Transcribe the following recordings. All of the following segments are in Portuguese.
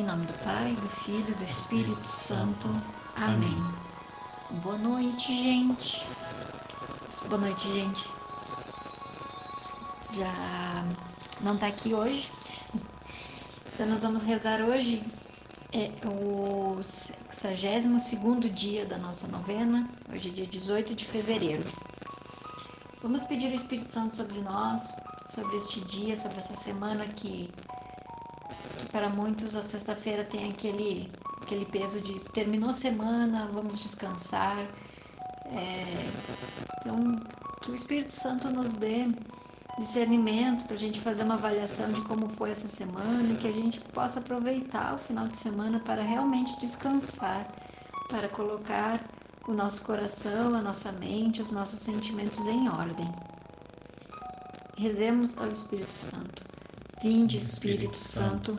Em nome do Pai, do Filho e do Espírito Santo. Amém. Boa noite, gente. Boa noite, gente. Já não tá aqui hoje. Então nós vamos rezar hoje é o 62 dia da nossa novena. Hoje é dia 18 de fevereiro. Vamos pedir o Espírito Santo sobre nós, sobre este dia, sobre essa semana que para muitos a sexta-feira tem aquele, aquele peso de terminou a semana, vamos descansar. É, então, que o Espírito Santo nos dê discernimento para a gente fazer uma avaliação de como foi essa semana e que a gente possa aproveitar o final de semana para realmente descansar, para colocar o nosso coração, a nossa mente, os nossos sentimentos em ordem. Rezemos ao Espírito Santo. Vinde, Espírito Santo,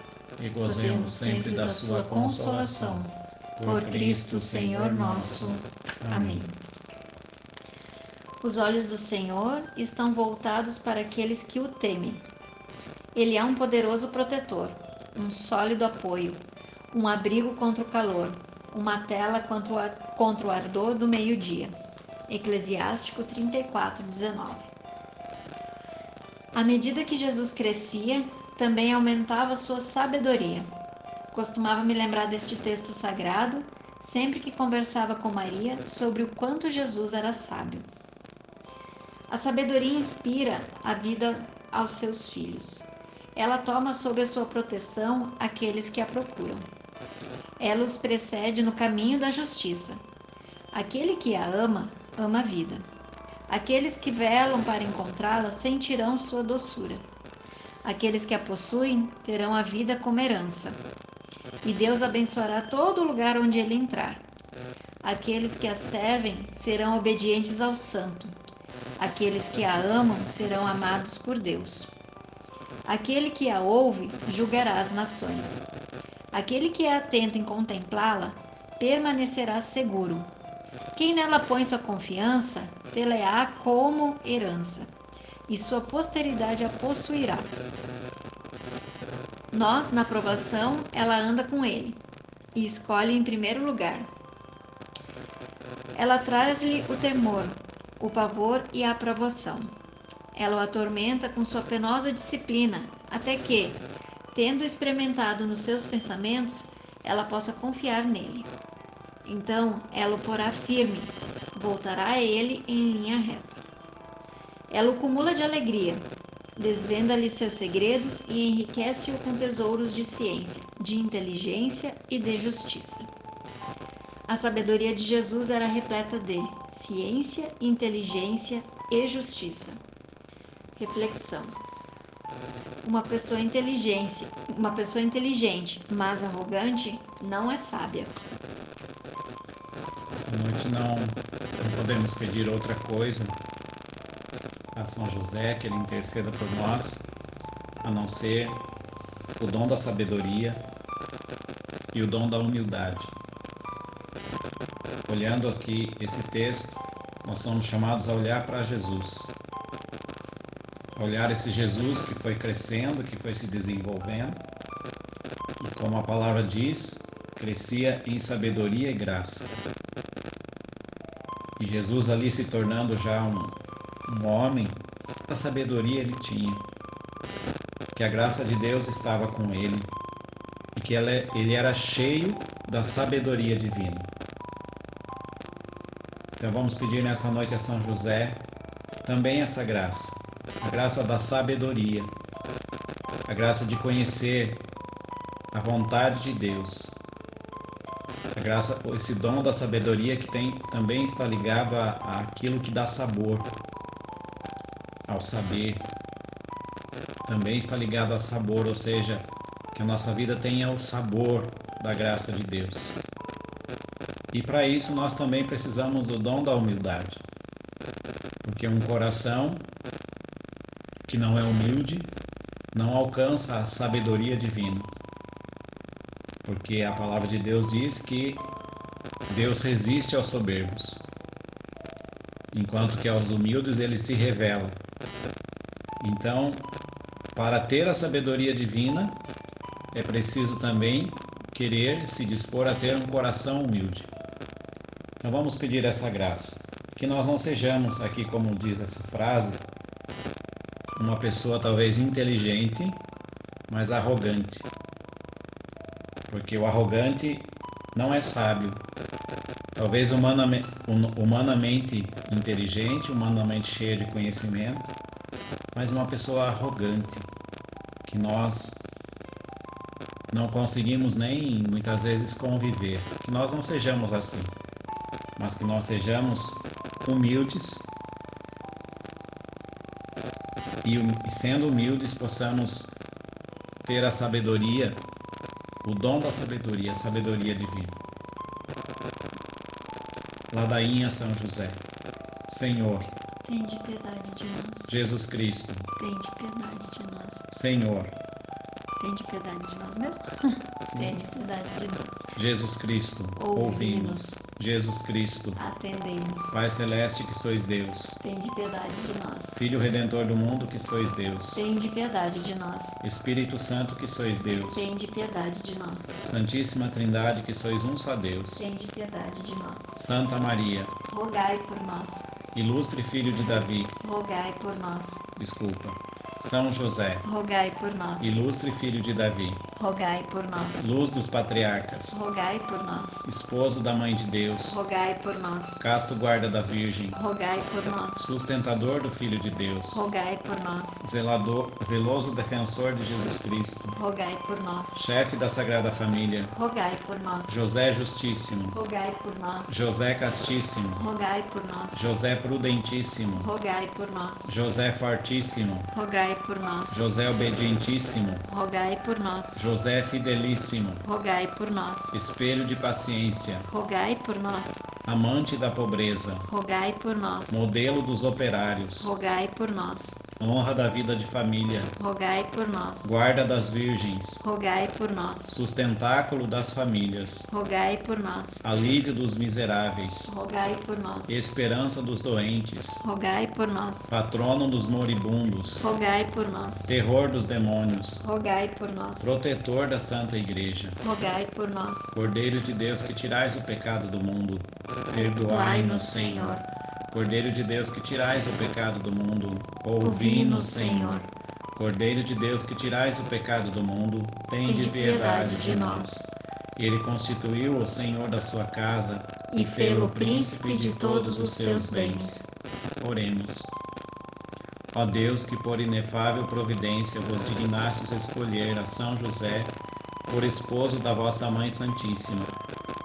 e gozemos sempre da sua consolação. Por Cristo Senhor nosso. Amém. Os olhos do Senhor estão voltados para aqueles que o temem. Ele é um poderoso protetor, um sólido apoio, um abrigo contra o calor, uma tela contra o ardor do meio-dia. Eclesiástico 34, 19. À medida que Jesus crescia, também aumentava sua sabedoria. Costumava me lembrar deste texto sagrado sempre que conversava com Maria sobre o quanto Jesus era sábio. A sabedoria inspira a vida aos seus filhos. Ela toma sob a sua proteção aqueles que a procuram. Ela os precede no caminho da justiça. Aquele que a ama, ama a vida. Aqueles que velam para encontrá-la sentirão sua doçura. Aqueles que a possuem terão a vida como herança. E Deus abençoará todo lugar onde ele entrar. Aqueles que a servem serão obedientes ao Santo. Aqueles que a amam serão amados por Deus. Aquele que a ouve julgará as nações. Aquele que é atento em contemplá-la permanecerá seguro. Quem nela põe sua confiança, tê-la-á como herança e sua posteridade a possuirá. Nós, na aprovação, ela anda com ele e escolhe em primeiro lugar. Ela traz-lhe o temor, o pavor e a aprovação. Ela o atormenta com sua penosa disciplina, até que, tendo experimentado nos seus pensamentos, ela possa confiar nele. Então ela o porá firme, voltará a ele em linha reta. Ela o cumula de alegria, desvenda-lhe seus segredos e enriquece-o com tesouros de ciência, de inteligência e de justiça. A sabedoria de Jesus era repleta de ciência, inteligência e justiça. Reflexão. Uma pessoa inteligente, uma pessoa inteligente, mas arrogante, não é sábia. Essa noite não, não podemos pedir outra coisa a São José que ele interceda por nós, a não ser o dom da sabedoria e o dom da humildade. Olhando aqui esse texto, nós somos chamados a olhar para Jesus. Olhar esse Jesus que foi crescendo, que foi se desenvolvendo, e como a palavra diz, crescia em sabedoria e graça. E Jesus ali se tornando já um, um homem, a sabedoria ele tinha, que a graça de Deus estava com ele. E que ele era cheio da sabedoria divina. Então vamos pedir nessa noite a São José também essa graça, a graça da sabedoria, a graça de conhecer a vontade de Deus, a graça, esse dom da sabedoria que tem também está ligado a, a aquilo que dá sabor saber, também está ligado a sabor, ou seja, que a nossa vida tenha o sabor da graça de Deus. E para isso nós também precisamos do dom da humildade. Porque um coração que não é humilde não alcança a sabedoria divina. Porque a palavra de Deus diz que Deus resiste aos soberbos, enquanto que aos humildes ele se revela. Então, para ter a sabedoria divina, é preciso também querer se dispor a ter um coração humilde. Então vamos pedir essa graça. Que nós não sejamos aqui, como diz essa frase, uma pessoa talvez inteligente, mas arrogante. Porque o arrogante não é sábio. Talvez humanamente, humanamente inteligente, humanamente cheia de conhecimento, mas uma pessoa arrogante, que nós não conseguimos nem muitas vezes conviver. Que nós não sejamos assim, mas que nós sejamos humildes e, sendo humildes possamos ter a sabedoria, o dom da sabedoria, a sabedoria divina. Ladainha São José. Senhor, tem de piedade de nós. Jesus Cristo, tem de piedade de nós. Senhor, tem de piedade de nós mesmo? Tem de piedade de nós. Jesus Cristo, ouvimos. Jesus Cristo, atendemos. Pai Celeste que sois Deus, tem de piedade de nós. Filho Redentor do mundo que sois Deus, tem de piedade de nós. Espírito Santo que sois Deus, tem de piedade de nós. Santíssima Trindade que sois um só Deus, tem de piedade de nós. Santa Maria, rogai por nós. Ilustre Filho de Davi, rogai por nós. Desculpa. São José, rogai por nós. Ilustre filho de Davi, rogai por nós. Luz dos patriarcas, rogai por nós. Esposo da mãe de Deus, rogai por nós. Casto guarda da Virgem, rogai por nós. Sustentador do Filho de Deus, rogai por nós. Zelador, zeloso defensor de Jesus Cristo, rogai por nós. Chefe da Sagrada Família, rogai por nós. José Justíssimo, rogai por nós. José Castíssimo, rogai por nós. José Prudentíssimo, rogai por nós. José Fortíssimo, rogai rogai por nós. José obedientíssimo, rogai por nós. José fidelíssimo, rogai por nós. Espelho de paciência, rogai por nós. Amante da pobreza, rogai por nós. Modelo dos operários, rogai por nós. Honra da vida de família, rogai por nós. Guarda das virgens, rogai por nós. Sustentáculo das famílias, rogai por nós. Alívio dos miseráveis, rogai por nós. Esperança dos doentes, rogai por nós. Patrono dos moribundos, rogai por nós. Terror dos demônios, rogai por nós. Protetor da Santa Igreja, rogai por nós. Cordeiro de Deus que tirais o pecado do mundo, perdoai-nos, Senhor. Cordeiro de Deus que tirais o pecado do mundo, ouvi-nos, Senhor. Cordeiro de Deus que tirais o pecado do mundo, tem de piedade de nós. Ele constituiu o Senhor da sua casa e fê-lo príncipe de todos os seus bens. Oremos. Ó Deus, que por inefável providência vos dignastes escolher a São José por esposo da vossa Mãe Santíssima,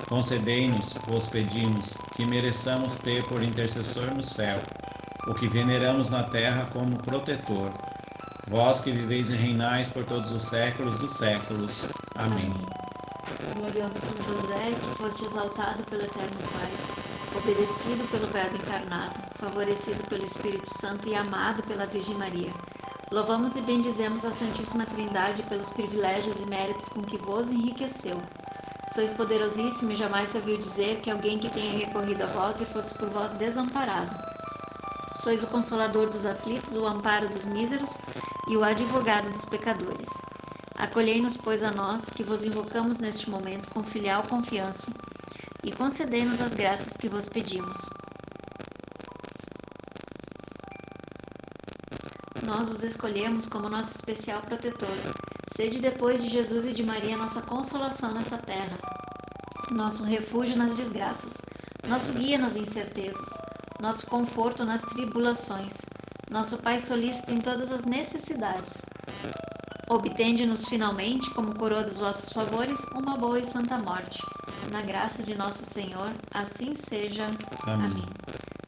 concedei-nos, vos pedimos, que mereçamos ter por intercessor no céu o que veneramos na terra como protetor. Vós que viveis e reinais por todos os séculos dos séculos. Amém. Glorioso São José, que foste exaltado pelo Eterno Pai obedecido pelo Verbo encarnado, favorecido pelo Espírito Santo e amado pela Virgem Maria. Louvamos e bendizemos a Santíssima Trindade pelos privilégios e méritos com que vos enriqueceu. Sois poderosíssimo e jamais se ouviu dizer que alguém que tenha recorrido a vós e fosse por vós desamparado. Sois o consolador dos aflitos, o amparo dos míseros e o advogado dos pecadores. Acolhei-nos, pois, a nós, que vos invocamos neste momento com filial confiança e concedei-nos as graças que vos pedimos. Nós os escolhemos como nosso especial protetor. Sede depois de Jesus e de Maria nossa consolação nessa terra, nosso refúgio nas desgraças, nosso guia nas incertezas, nosso conforto nas tribulações, nosso Pai solícito em todas as necessidades. Obtende-nos finalmente, como coroa dos vossos favores, uma boa e santa morte. Na graça de nosso Senhor, assim seja. Amém. Amém.